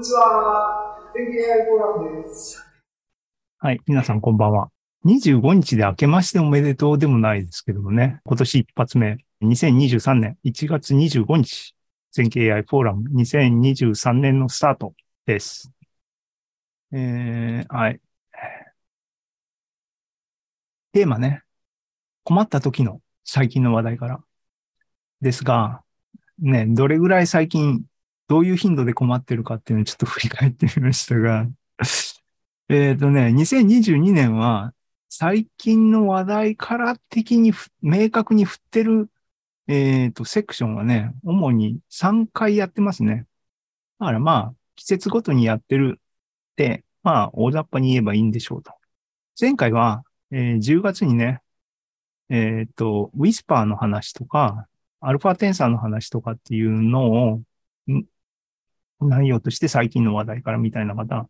にちは。天気 AI フォーラムです。はい。皆さんこんばんは。25日で明けましておめでとうでもないですけどもね。今年一発目、2023年1月25日、全景 AI フォーラム2023年のスタートです。えー、はい。テーマね。困った時の最近の話題から。ですが、ね、どれぐらい最近、どういう頻度で困ってるかっていうのをちょっと振り返ってみましたが、えっとね、2022年は最近の話題から的に明確に振ってる、えっと、セクションはね、主に3回やってますね。だからまあ、季節ごとにやってるって、まあ、大雑把に言えばいいんでしょうと。前回は、えー10月にね、えっと、ウィスパーの話とか、アルファテンサーの話とかっていうのを、内容として最近の話題からみたいなまた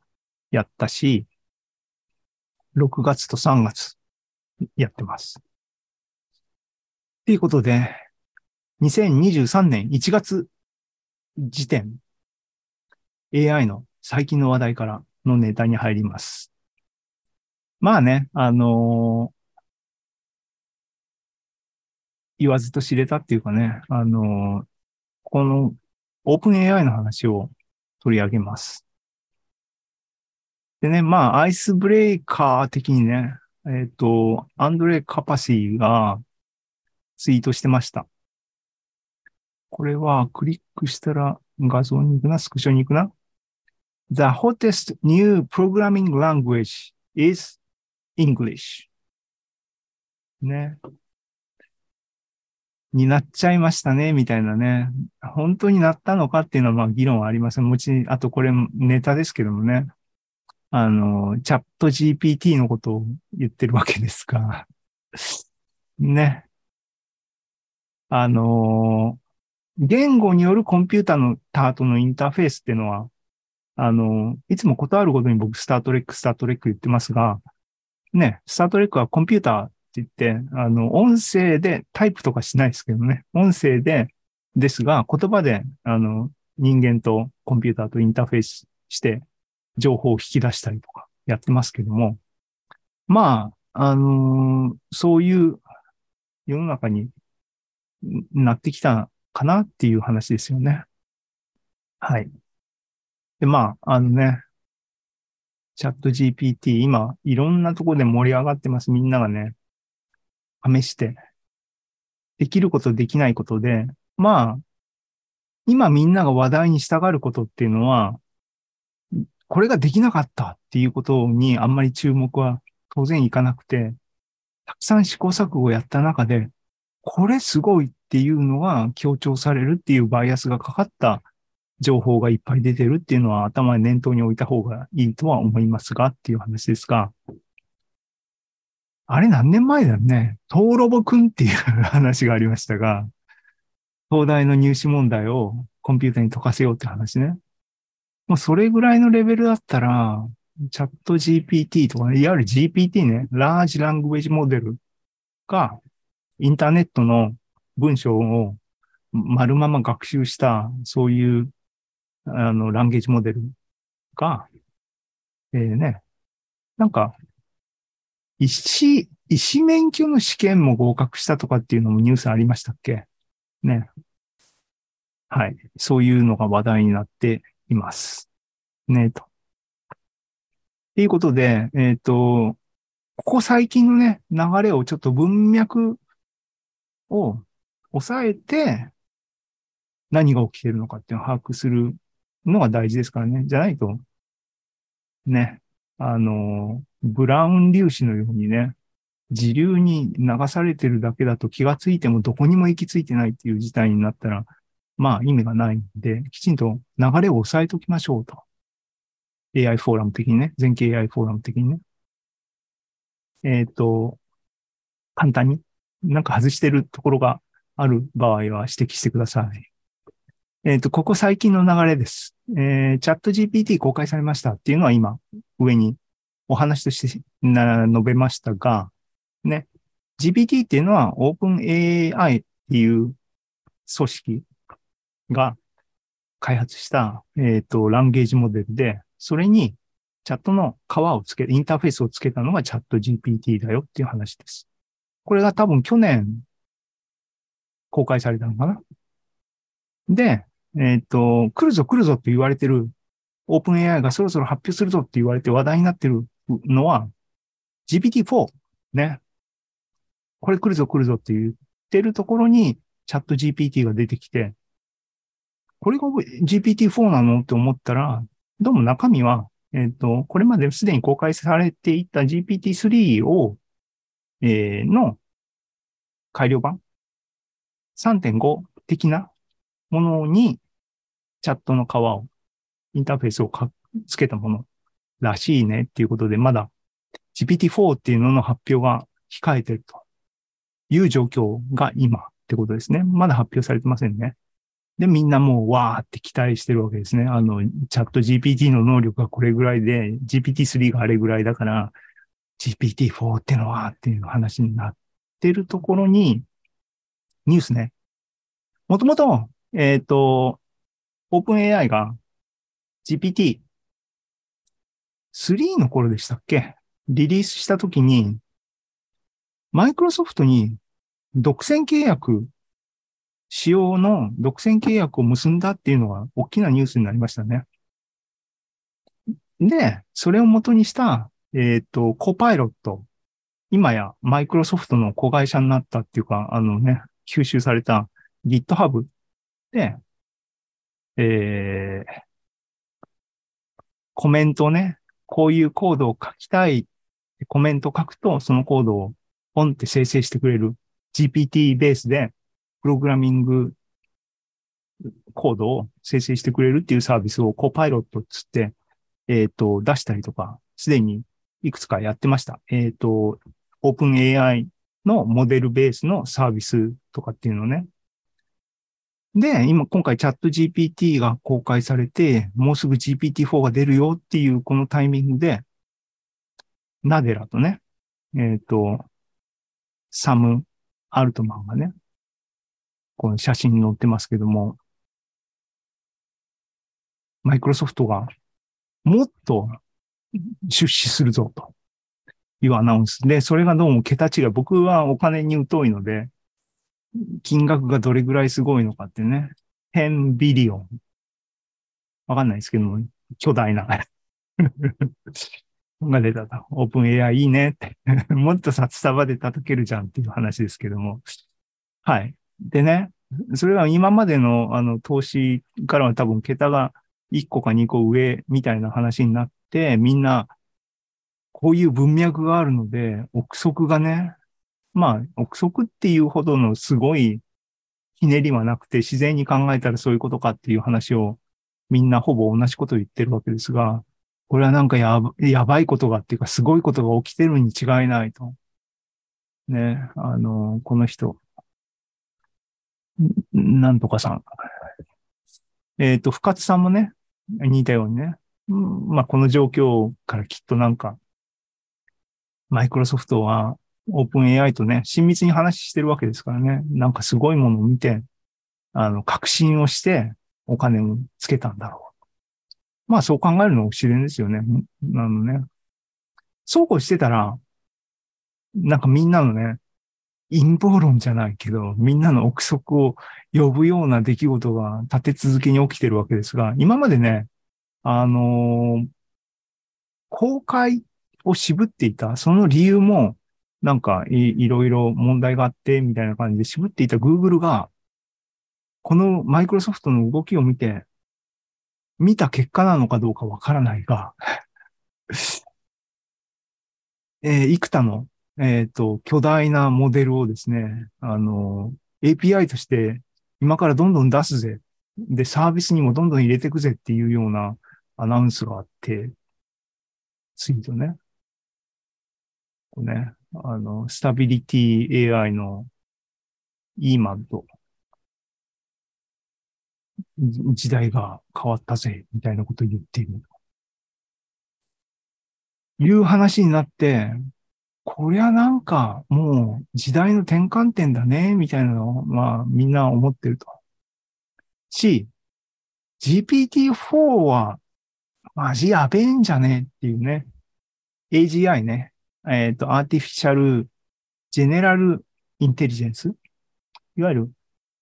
やったし、6月と3月やってます。ということで、2023年1月時点、AI の最近の話題からのネタに入ります。まあね、あのー言わずと知れたっていうかね、あのーこのオープン AI の話を取り上げます。でね、まあ、アイスブレイカー的にね、えっ、と、アンドレ・カパシーがツイートしてました。これはクリックしたら画像に行くな、スクショに行くな。The hottest new programming language is English. ね。になっちゃいましたね、みたいなね。本当になったのかっていうのは、まあ、議論はありません。もち、あとこれネタですけどもね。あの、チャット GPT のことを言ってるわけですが。ね。あの、言語によるコンピューターのタートのインターフェースっていうのは、あの、いつもことあるごとに僕、スタートレック、スタートレック言ってますが、ね、スタートレックはコンピュータって言って、あの、音声でタイプとかしないですけどね。音声で、ですが、言葉で、あの、人間とコンピューターとインターフェースして、情報を引き出したりとかやってますけども、まあ、あのーそういう世の中になってきたかなっていう話ですよね。はい。で、まあ、あのね、チャット GPT、今、いろんなとこで盛り上がってます。みんながね、試して、できること、できないことで、まあ、今みんなが話題に従うことっていうのは、これができなかったっていうことにあんまり注目は当然いかなくて、たくさん試行錯誤をやった中で、これすごいっていうのが強調されるっていうバイアスがかかった情報がいっぱい出てるっていうのは頭に念頭に置いた方がいいとは思いますがっていう話ですが、あれ何年前だよね。トーロボくんっていう話がありましたが、東大の入試問題をコンピューターに解かせようって話ね。もうそれぐらいのレベルだったら、チャット GPT とかね、いわゆる GPT ね、ラージラングウェジモデルが、インターネットの文章を丸まま学習した、そういう、あの、ランゲージモデルが、えーね、なんか、医師、医師免許の試験も合格したとかっていうのもニュースありましたっけ？ね。はい。そういうのが話題になっています。ね、と。っていうことで、えっ、と、ここ最近のね、流れをちょっと文脈を抑えて、何が起きてるのかっていうのを把握するのが大事ですからね。じゃないと、ね、あの、ブラウン粒子のようにね、自流に流されてるだけだと気がついてもどこにも行き着いてないっていう事態になったら、まあ意味がないんで、きちんと流れを抑えておきましょうと。AI フォーラム的にね、全景 AI フォーラム的にね。えっ、と、簡単に、なんか外してるところがある場合は指摘してください。えっ、と、ここ最近の流れです。えー、チャット GPT 公開されましたっていうのは今、上にお話としてな述べましたが、ね、GPT っていうのは OpenAI っていう組織が開発した、えっ、と、ランゲージモデルで、それにチャットの皮をつけ、インターフェースをつけたのがチャット GPT だよっていう話です。これが多分去年公開されたのかなで、えっ、と、来るぞ来るぞって言われてる、オープン AI がそろそろ発表するぞって言われて話題になってるのは、GPT-4 ね。これ来るぞ来るぞって言ってるところに、チャット GPT が出てきて、これが GPT-4 なのって思ったら、どうも中身は、えっ、と、これまですでに公開されていた GPT-3 を、えーの改良版？3.5的なものに、チャットの皮を、インターフェースをかつけたものらしいねっていうことで、まだ GPT-4 っていうのの発表が控えてるという状況が今ってことですね。まだ発表されてませんね。で、みんなもうわーって期待してるわけですね。あの、チャット GPT の能力がこれぐらいで、GPT-3 があれぐらいだから、GPT-4 ってのはっていう話になってるところに、ニュースね。もともと、えっ、と、オープン AI が GPT 3の頃でしたっけ？リリースしたときに、マイクロソフトに独占契約、使用の独占契約を結んだっていうのが大きなニュースになりましたね。で、それを元にした、えっ、と、コパイロット。今やマイクロソフトの子会社になったっていうか、あのね、吸収された GitHub で、えー、コメントをね、こういうコードを書きたいコメント書くと、そのコードをポンって生成してくれる GPT ベースで、プログラミングコードを生成してくれるっていうサービスをコパイロットつって、えっ、と、出したりとか、すでにいくつかやってました。えっ、と、オープン AI のモデルベースのサービスとかっていうのね。で、今、今回チャット GPT が公開されて、もうすぐ GPT-4 が出るよっていうこのタイミングで、ナデラとね、えっ、と、サム・アルトマンがね、この写真に載ってますけども、マイクロソフトがもっと出資するぞというアナウンスで、それがどうも桁違い。僕はお金に疎いので、金額がどれぐらいすごいのかってね、10ビリオン。わかんないですけども、巨大な。が出たと。オープン AI いいねって。もっと札束で叩けるじゃんっていう話ですけども。はい。でね、それは今までのあの投資からは多分桁が1個か2個上みたいな話になって、みんなこういう文脈があるので、憶測がね、まあ、憶測っていうほどのすごいひねりはなくて、自然に考えたらそういうことかっていう話をみんなほぼ同じことを言ってるわけですが、これはなんかやばやばいことがっていうか、すごいことが起きてるに違いないと。ね、あの、この人、なんとかさん。えっ、と、深津さんもね、似たようにね、まあ、この状況からきっとなんか、マイクロソフトはオープン AI とね、親密に話してるわけですからね、なんかすごいものを見て、あの、確信をしてお金をつけたんだろう。まあそう考えるのが自然ですよね。あのね。そうこうしてたら、なんかみんなのね、陰謀論じゃないけど、みんなの憶測を呼ぶような出来事が立て続けに起きてるわけですが、今までね、あのー公開を渋っていた、その理由も、なんかいいろいろ問題があって、みたいな感じで渋っていた Google が、このマイクロソフトの動きを見て、見た結果なのかどうかわからないが、えー、幾多の、えっ、と、巨大なモデルをですね、あの、API として今からどんどん出すぜ。で、サービスにもどんどん入れていくぜっていうようなアナウンスがあって、ツイートね。こうね、あの、スタビリティ AI の EMAD。時代が変わったぜ、みたいなことを言っている。いう話になって、こりゃなんかもう時代の転換点だね、みたいなのを、まあみんな思ってると。し、GPT-4 は、マジやべえんじゃねえっていうね。AGI ね。えっ、と、アーティフィシャルジェネラルインテリジェンスいわゆる、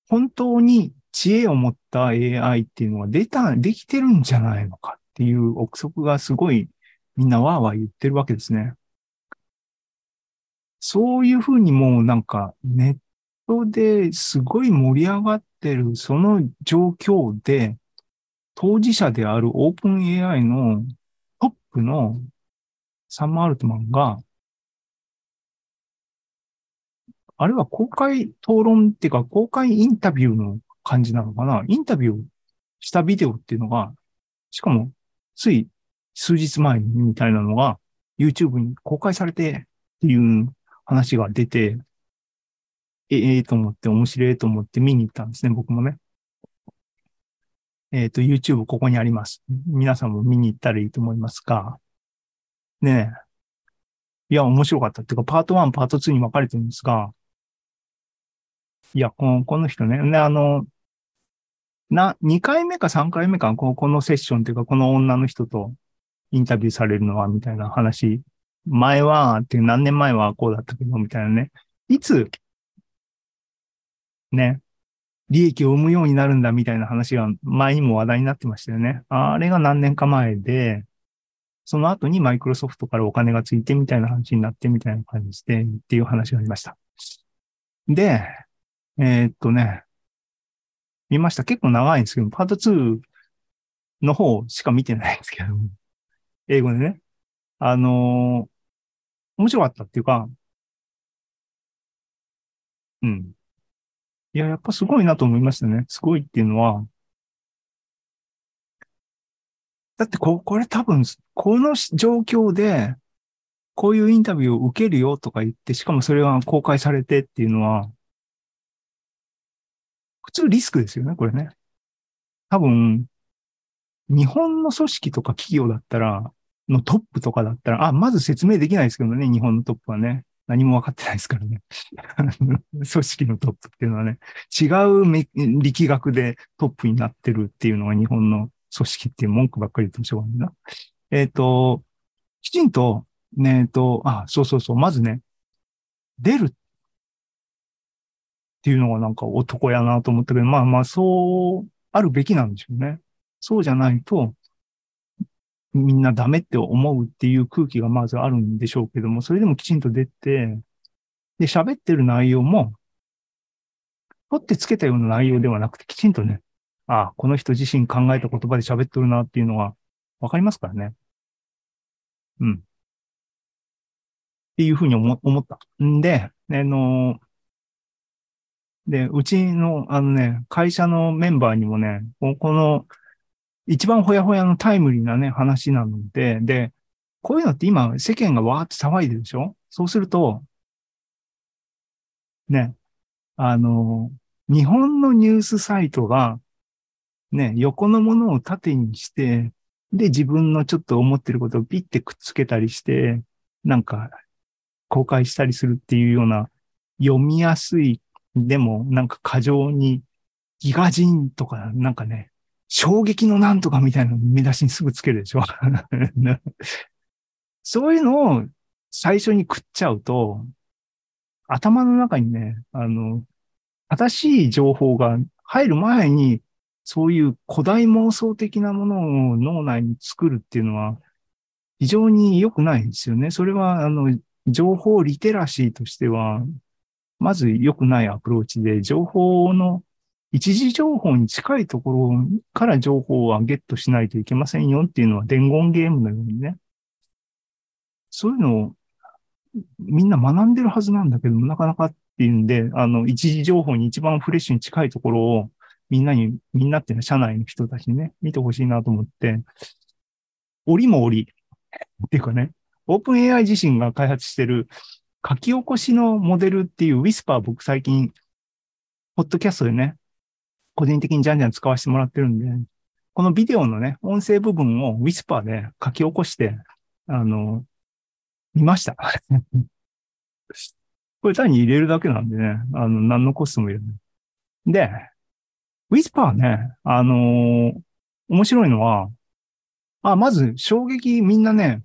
本当に知恵を持った AI っていうのが出た、できてるんじゃないのかっていう憶測がすごいみんなわーわー言ってるわけですね。そういうふうにもうなんかネットですごい盛り上がってるその状況で当事者であるオープン AI のトップのサム・アルトマンがあれは公開討論っていうか公開インタビューの感じなのかな？インタビューしたビデオっていうのが、しかもつい数日前みたいなのが YouTube に公開されてっていう話が出て、ええー、と思って面白いと思って見に行ったんですね、僕もね。えっ、ー、と、YouTube ここにあります。皆さんも見に行ったらいいと思いますが、ねえ。いや、面白かったっていうか、パート1、パート2に分かれてるんですが、いや、このこの人ね、ね、あの、な、2回目か3回目か、ここのセッションっていうか、この女の人とインタビューされるのは、みたいな話。前は、って何年前はこうだったけど、みたいなね。いつ、ね、利益を生むようになるんだ、みたいな話が前にも話題になってましたよね。あれが何年か前で、その後にマイクロソフトからお金がついてみたいな話になってみたいな感じで、っていう話がありました。で、えー、っとね、見ました。結構長いんですけど、パート2の方しか見てないんですけど、英語でね。あのー、面白かったっていうか、うん。いや、やっぱすごいなと思いましたね。すごいっていうのは、だってこ、これ多分、この状況で、こういうインタビューを受けるよとか言って、しかもそれが公開されてっていうのは、普通リスクですよね、これね。多分、日本の組織とか企業だったら、のトップとかだったら、あ、まず説明できないですけどね、日本のトップはね。何も分かってないですからね。組織のトップっていうのはね、違う力学でトップになってるっていうのが日本の組織っていう文句ばっかり言ってもしょうがないな。えっ、ー、と、きちんと、ね、えっ、と、あ、そうそうそう、まずね、出るっっていうのがなんか男やなと思ったけど、まあまあそうあるべきなんでしょうね。そうじゃないと、みんなダメって思うっていう空気がまずあるんでしょうけども、それでもきちんと出て、で、喋ってる内容も、取ってつけたような内容ではなくて、きちんとね、ああ、この人自身考えた言葉で喋ってるなっていうのはわかりますからね。うん。っていうふうに思思った。んで、あので、うちの、あのね、会社のメンバーにもね、この、一番ほやほやのタイムリーなね、話なので、で、こういうのって今、世間がわーって騒いでるでしょ？そうすると、ね、あの、日本のニュースサイトが、ね、横のものを縦にして、で、自分のちょっと思ってることをピッてくっつけたりして、なんか、公開したりするっていうような、読みやすいでも、なんか過剰に、ギガ人とか、なんかね、衝撃のなんとかみたいな見出しにすぐつけるでしょ そういうのを最初に食っちゃうと、頭の中にね、あの、正しい情報が入る前に、そういう古代妄想的なものを脳内に作るっていうのは、非常に良くないんですよね。それは、あの、情報リテラシーとしては、まず良くないアプローチで、情報の、一時情報に近いところから情報はゲットしないといけませんよっていうのは伝言ゲームのようにね。そういうのをみんな学んでるはずなんだけどもなかなかっていうんで、あの、一時情報に一番フレッシュに近いところをみんなに、みんなっていうのは社内の人たちにね、見てほしいなと思って、折も折っていうかね、オープン AI 自身が開発してる書き起こしのモデルっていうウィスパー僕最近、ポッドキャストでね、個人的にじゃんじゃん使わせてもらってるんで、このビデオのね、音声部分をウィスパーで書き起こして、あの、見ました。これ単に入れるだけなんでね、あの、何のコストもいらない。で、ウィスパーね、あの面白いのは、あ、まず衝撃みんなね、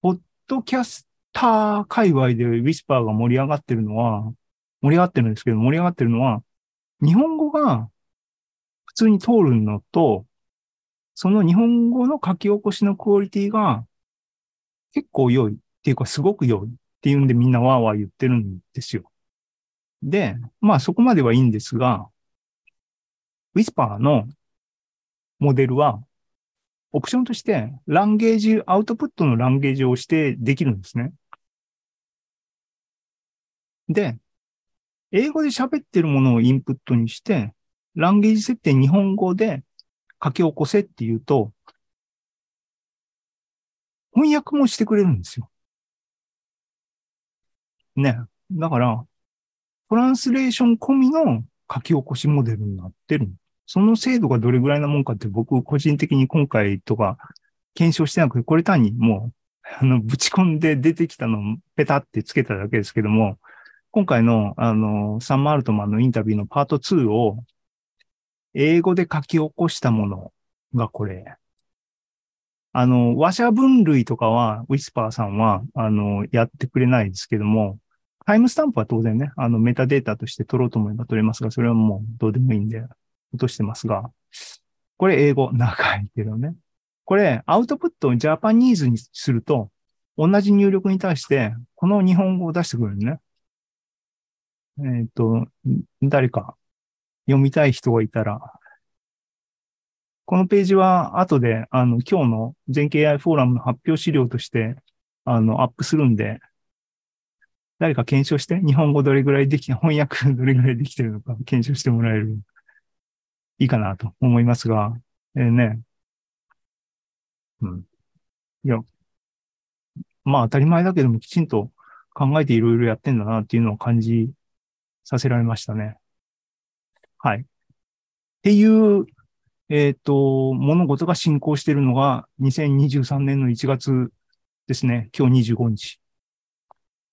ポッドキャスター界隈でウィスパーが盛り上がってるのは、盛り上がってるんですけど、盛り上がってるのは、日本語が普通に通るのと、その日本語の書き起こしのクオリティが結構良いっていうかすごく良いっていうんでみんなわーわー言ってるんですよ。で、まあそこまではいいんですが、ウィスパーのモデルはオプションとしてランゲージ、アウトプットのランゲージを押してできるんですね。で、英語で喋ってるものをインプットにして、ランゲージ設定日本語で書き起こせっていうと、翻訳もしてくれるんですよ。ね。だから、トランスレーション込みの書き起こしモデルになってる。その精度がどれぐらいなもんかって僕個人的に今回とか検証してなくて、これ単にもう、あの、ぶち込んで出てきたのをペタってつけただけですけども、今回の、あの、サンマルトマンのインタビューのパート2を英語で書き起こしたものがこれ。あの、和写分類とかは、ウィスパーさんは、あの、やってくれないですけども、タイムスタンプは当然ね、あの、メタデータとして取ろうと思えば取れますが、それはもうどうでもいいんで、落としてますが、これ英語、長いけどね。これ、アウトプットをジャパニーズにすると、同じ入力に対して、この日本語を出してくれるね。えっ、ー、と、誰か読みたい人がいたら、このページは後で、あの、今日の全景 AI フォーラムの発表資料として、あの、アップするんで、誰か検証して、日本語どれぐらいでき、翻訳どれぐらいできてるのか検証してもらえる、いいかなと思いますが、えー、ね。うん。いや、まあ当たり前だけどもきちんと考えていろいろやってんだなっていうのを感じさせられましたね。はい。っていうえっ、ー、と、物事が進行しているのが2023年の1月ですね。今日25日。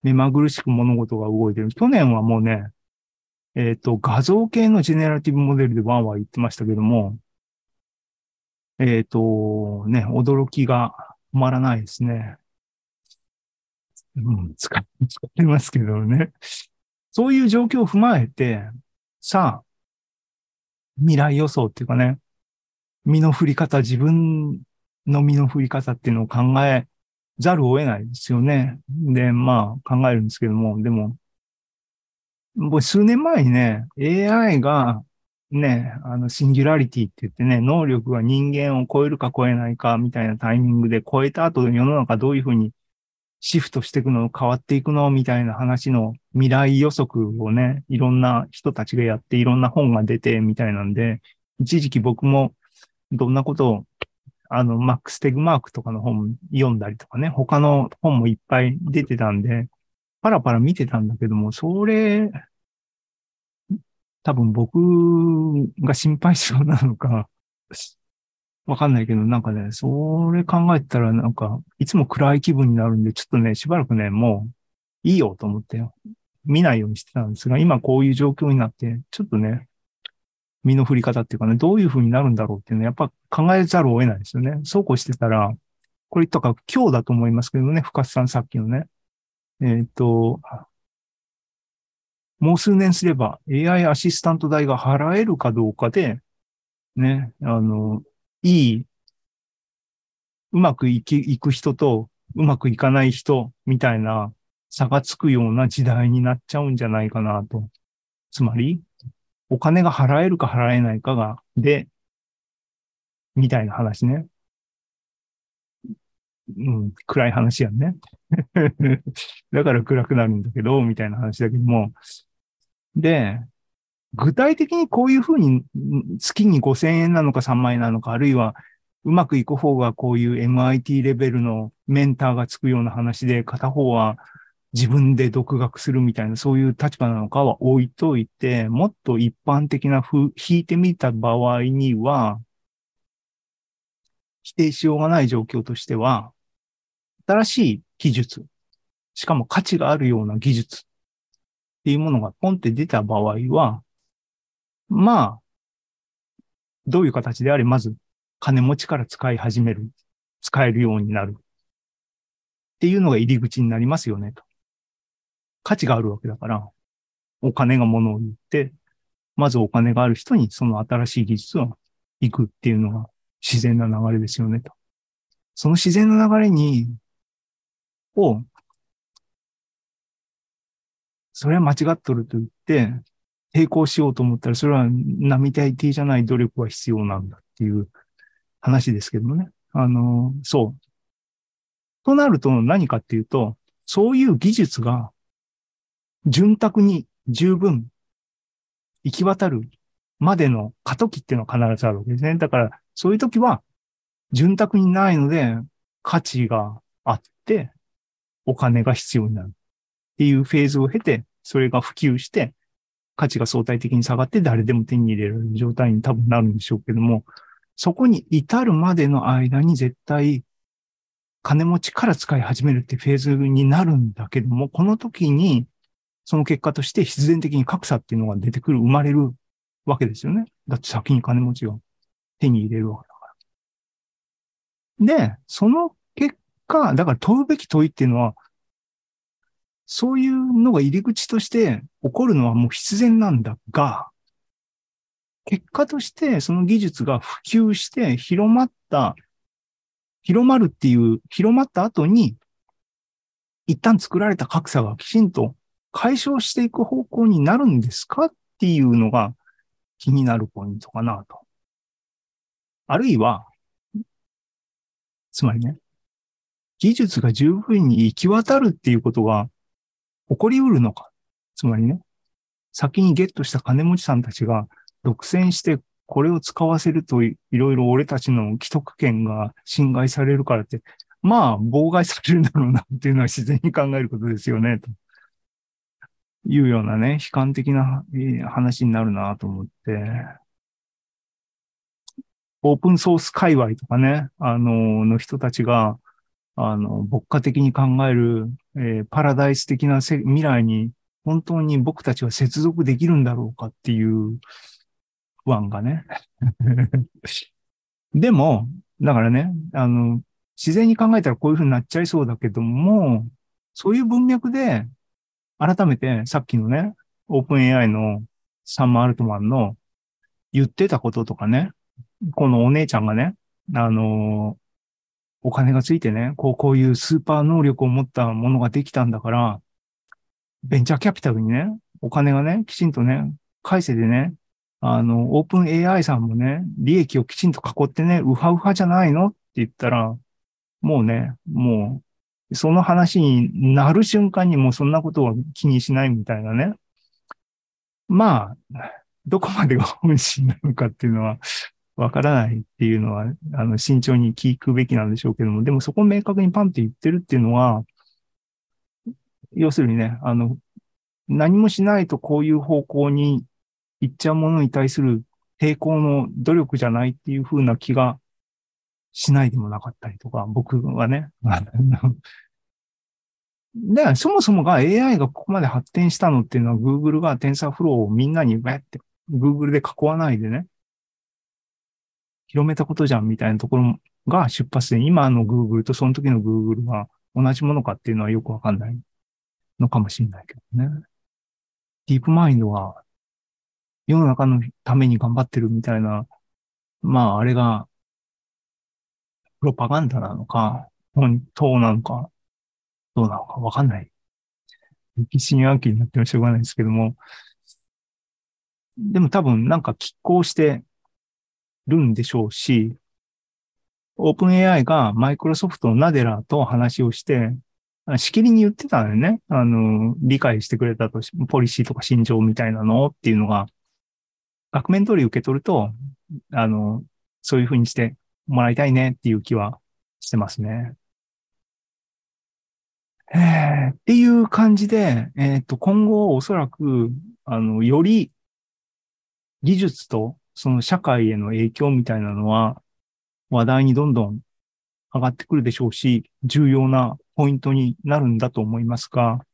目まぐるしく物事が動いてる。去年はもうね、えっ、ー、と、画像系のジェネラティブモデルでワンワン言ってましたけども、えっ、ー、と、ね、驚きが止まらないですね。うん、使って ますけどね。そういう状況を踏まえて、さあ、未来予想っていうかね、身の振り方、自分の身の振り方っていうのを考えざるを得ないですよね。で、まあ考えるんですけども、でも、もう数年前にね、AI がね、あの、シンギュラリティって言ってね、能力が人間を超えるか超えないかみたいなタイミングで超えた後世の中どういうふうにシフトしていくの、変わっていくのみたいな話の未来予測をね、いろんな人たちがやっていろんな本が出てみたいなんで、一時期僕もどんなことを、あの、マックス・テグマークとかの本読んだりとかね、他の本もいっぱい出てたんで、パラパラ見てたんだけども、それ、多分僕が心配性なのか、わかんないけど、なんかね、それ考えたらなんか、いつも暗い気分になるんで、ちょっとね、しばらくね、もういいよと思って見ないようにしてたんですが、今こういう状況になって、ちょっとね、身の振り方っていうかね、どういう風になるんだろうっていうのはやっぱ考えざるを得ないですよね。そうこうしてたら、これとか今日だと思いますけどね、深津さんさっきのね。えっ、ー、と、もう数年すれば AI アシスタント代が払えるかどうかで、ね、あの、いい、うまくいき、いく人とうまくいかない人みたいな差がつくような時代になっちゃうんじゃないかなと。つまり、お金が払えるか払えないかが、で、みたいな話ね。うん、暗い話やんね。だから暗くなるんだけど、みたいな話だけども。で、具体的にこういうふうに月に5000円なのか3万円なのか、あるいはうまくいく方がこういう MIT レベルのメンターがつくような話で、片方は自分で独学するみたいな、そういう立場なのかは置いといて、もっと一般的な風、引いてみた場合には、否定しようがない状況としては、新しい技術、しかも価値があるような技術っていうものがポンって出た場合は、まあ、どういう形であれ、まず金持ちから使い始める、使えるようになる。っていうのが入り口になりますよね、と。価値があるわけだから、お金が物を言って、まずお金がある人にその新しい技術を行くっていうのが自然な流れですよね、と。その自然な流れに、を、それは間違っとると言って、抵抗しようと思ったら、それは並大抵じゃない努力が必要なんだっていう話ですけどもね。あの、そう。となると何かっていうと、そういう技術が潤沢に十分行き渡るまでの過渡期っていうのは必ずあるわけですね。だから、そういう時は潤沢にないので価値があってお金が必要になるっていうフェーズを経て、それが普及して価値が相対的に下がって誰でも手に入れる状態に多分なるんでしょうけども、そこに至るまでの間に絶対金持ちから使い始めるってフェーズになるんだけども、この時にその結果として必然的に格差っていうのが出てくる、生まれるわけですよね。だって先に金持ちが手に入れるわけだから。で、その結果、だから問うべき問いっていうのは、そういうのが入り口として起こるのはもう必然なんだが、結果としてその技術が普及して広まった、広まるっていう、広まった後に、一旦作られた格差がきちんと解消していく方向になるんですかっていうのが気になるポイントかなと。あるいは、つまりね、技術が十分に行き渡るっていうことが起こりうるのか？つまりね、先にゲットした金持ちさんたちが独占してこれを使わせるといろいろ俺たちの既得権が侵害されるからって、まあ、妨害されるんだろうなっていうのは自然に考えることですよね、というようなね、悲観的な話になるなと思って、オープンソース界隈とかね、あの、の人たちが、あの、牧歌的に考える、えーパラダイス的な未来に、本当に僕たちは接続できるんだろうかっていう不安がね。でも、だからね、あの、自然に考えたらこういう風になっちゃいそうだけども、そういう文脈で、改めてさっきのね、オープン AI のサンマ・アルトマンの言ってたこととかね、このお姉ちゃんがね、あの、お金がついてね、こう、こういうスーパー能力を持ったものができたんだから、ベンチャーキャピタルにね、お金がね、きちんとね、返せでね、あの、オープン AI さんもね、利益をきちんと囲ってね、ウハウハじゃないの？って言ったら、もうね、もう、その話になる瞬間にもうそんなことは気にしないみたいなね。まあ、どこまでが本心なのかっていうのは、わからないっていうのは、あの、慎重に聞くべきなんでしょうけども、でもそこを明確にパンって言ってるっていうのは、要するにね、あの、何もしないとこういう方向に行っちゃうものに対する抵抗の努力じゃないっていう風な気がしないでもなかったりとか、僕はね。で、そもそもが AI がここまで発展したのっていうのは Google が TensorFlow をみんなにバって Google で囲わないでね、広めたことじゃんみたいなところが出発点、今の Google とその時の Google が同じものかっていうのはよくわかんないのかもしれないけどね。ディープマインドは世の中のために頑張ってるみたいな、まああれがプロパガンダなのか、本当なのか、どうなのかわかんない。疑心暗鬼になってもしょうがないですけども、でも多分なんか拮抗してるんでしょうし、オープン AI がマイクロソフトのナデラと話をして、しきりに言ってたのよね。あの、理解してくれたとし、ポリシーとか心情みたいなのっていうのが、額面通り受け取ると、あの、そういうふうにしてもらいたいねっていう気はしてますね。えーっていう感じで、えっと、今後おそらく、あの、より技術とその社会への影響みたいなのは話題にどんどん上がってくるでしょうし、重要なポイントになるんだと思いますが、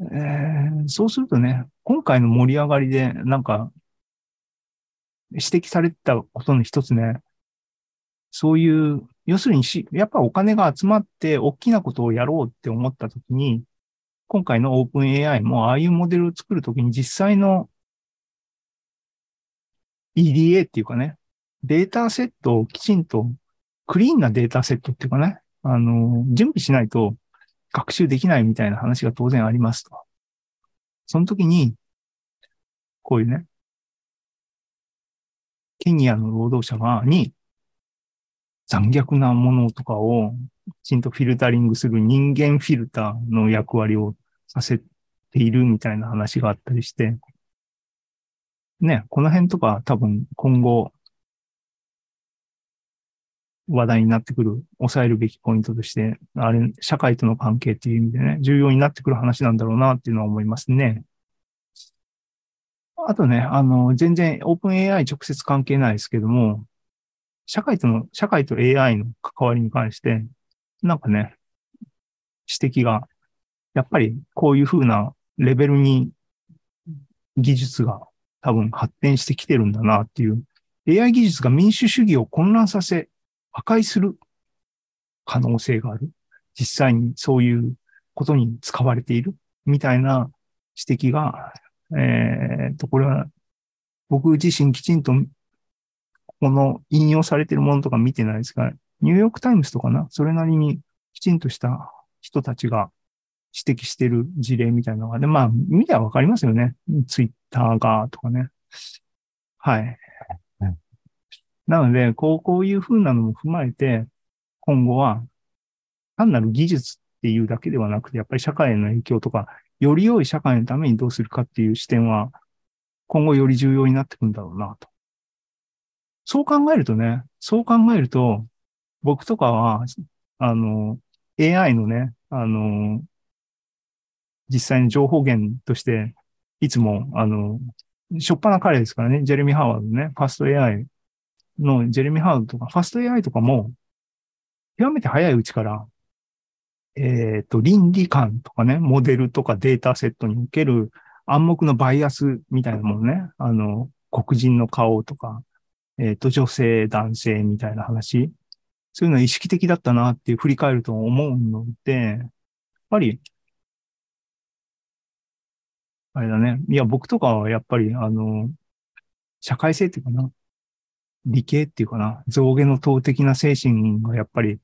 えーそうするとね、今回の盛り上がりでなんか指摘されたことの一つね、そういう、要するにし、やっぱお金が集まって大きなことをやろうって思ったときに、今回の OpenAI もああいうモデルを作るときに実際の EDA っていうかね、データセットをきちんと、クリーンなデータセットっていうかね、あの、準備しないと学習できないみたいな話が当然ありますと。その時に、こういうね、ケニアの労働者が、に、残虐なものとかをきちんとフィルタリングする人間フィルターの役割をさせているみたいな話があったりして、ね、この辺とか多分今後話題になってくる、抑えるべきポイントとして、あれ、社会との関係っていう意味でね、重要になってくる話なんだろうなっていうのは思いますね。あとね、あの、全然 OpenAI 直接関係ないですけども、社会との、社会と AI の関わりに関して、なんかね、指摘が、やっぱりこういう風なレベルに技術が多分発展してきてるんだなっていう、AI 技術が民主主義を混乱させ、破壊する可能性がある。実際にそういうことに使われているみたいな指摘が、えー、と、これは僕自身きちんとこの引用されてるものとか見てないですが、ニューヨークタイムズとかな、それなりにきちんとした人たちが指摘してる事例みたいなのが、で、まあ、見てはわかりますよね。ツイッターがとかね。はい。なので、こう、こういう風なのも踏まえて、今後は、単なる技術っていうだけではなくて、やっぱり社会への影響とか、より良い社会のためにどうするかっていう視点は、今後より重要になってくるんだろうなと。そう考えるとね、そう考えると、僕とかは、あの、AI のね、あの、実際に情報源として、いつも、あの、しょっぱな彼ですからね、ジェレミー・ハワードね、ファスト AI のジェレミー・ハワードとか、ファスト AI とかも、極めて早いうちから、えっ、と、倫理観とかね、モデルとかデータセットにおける暗黙のバイアスみたいなものね、あの、黒人の顔とか、えっ、と、女性、男性みたいな話、そういうのは意識的だったなっていう振り返ると思うので、やっぱり、あれだね。いや、僕とかはやっぱり、あの、社会性っていうかな。理系っていうかな。象牙の等的な精神がやっぱり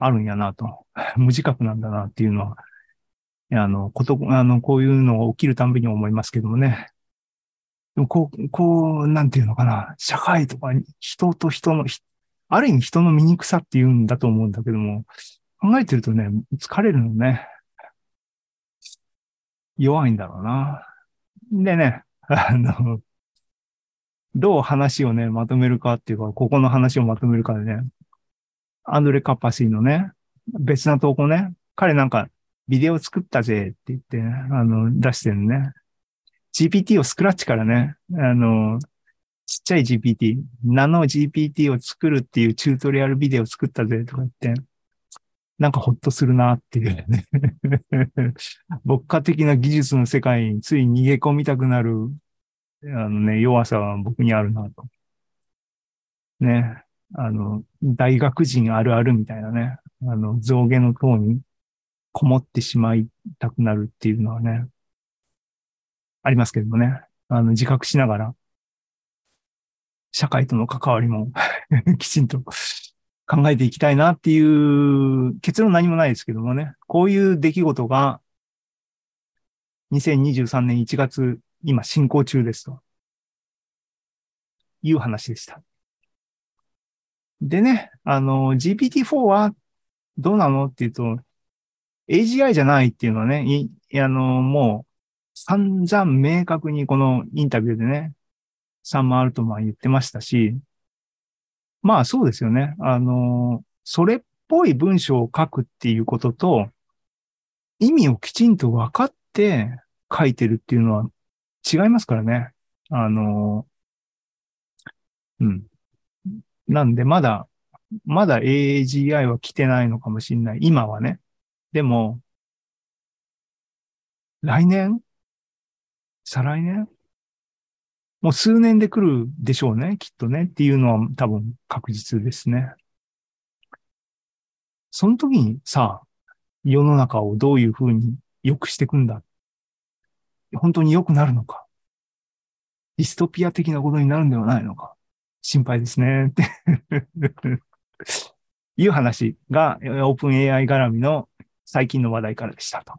あるんやなと。無自覚なんだなっていうのは、あの、こと、あの、こういうのが起きるたんびに思いますけどもね。でもこう、こう、なんていうのかな。社会とか人と人の、ある意味人の醜さっていうんだと思うんだけども、考えてるとね、疲れるのね。弱いんだろうな。でね、あの、どう話をね、まとめるかっていうか、ここの話をまとめるかでね、アンドレ・カッパシーのね、別な投稿ね、彼なんかビデオ作ったぜって言って、あの、出してるね。GPT をスクラッチからね、あの、ちっちゃい GPT、ナノ GPT を作るっていうチュートリアルビデオ作ったぜとか言って、なんかほっとするなっていうね。牧歌的な技術の世界につい逃げ込みたくなる、あのね、弱さは僕にあるなと。ね。あの、大学人あるあるみたいなね。あの、象牙の塔にこもってしまいたくなるっていうのはね、ありますけどもね。あの、自覚しながら、社会との関わりも きちんと考えていきたいなっていう結論何もないですけどもね。こういう出来事が2023年1月、今進行中ですと。いう話でした。でね、あの、GPT-4 はどうなのっていうと、AGI じゃないっていうのはね、い、あの、もう散々明確にこのインタビューでね、サンマールトマン言ってましたし、まあそうですよね。あの、それっぽい文章を書くっていうことと、意味をきちんと分かって書いてるっていうのは違いますからね。あの、うん。なんでまだ、まだ AGI は来てないのかもしれない。今はね。でも、来年？再来年？もう数年で来るでしょうね。きっとね。っていうのは多分確実ですね。その時にさ、世の中をどういうふうに良くしていくんだ？本当に良くなるのか？ディストピア的なことになるんではないのか？心配ですね。っていう話が、オープン AI 絡みの最近の話題からでしたと。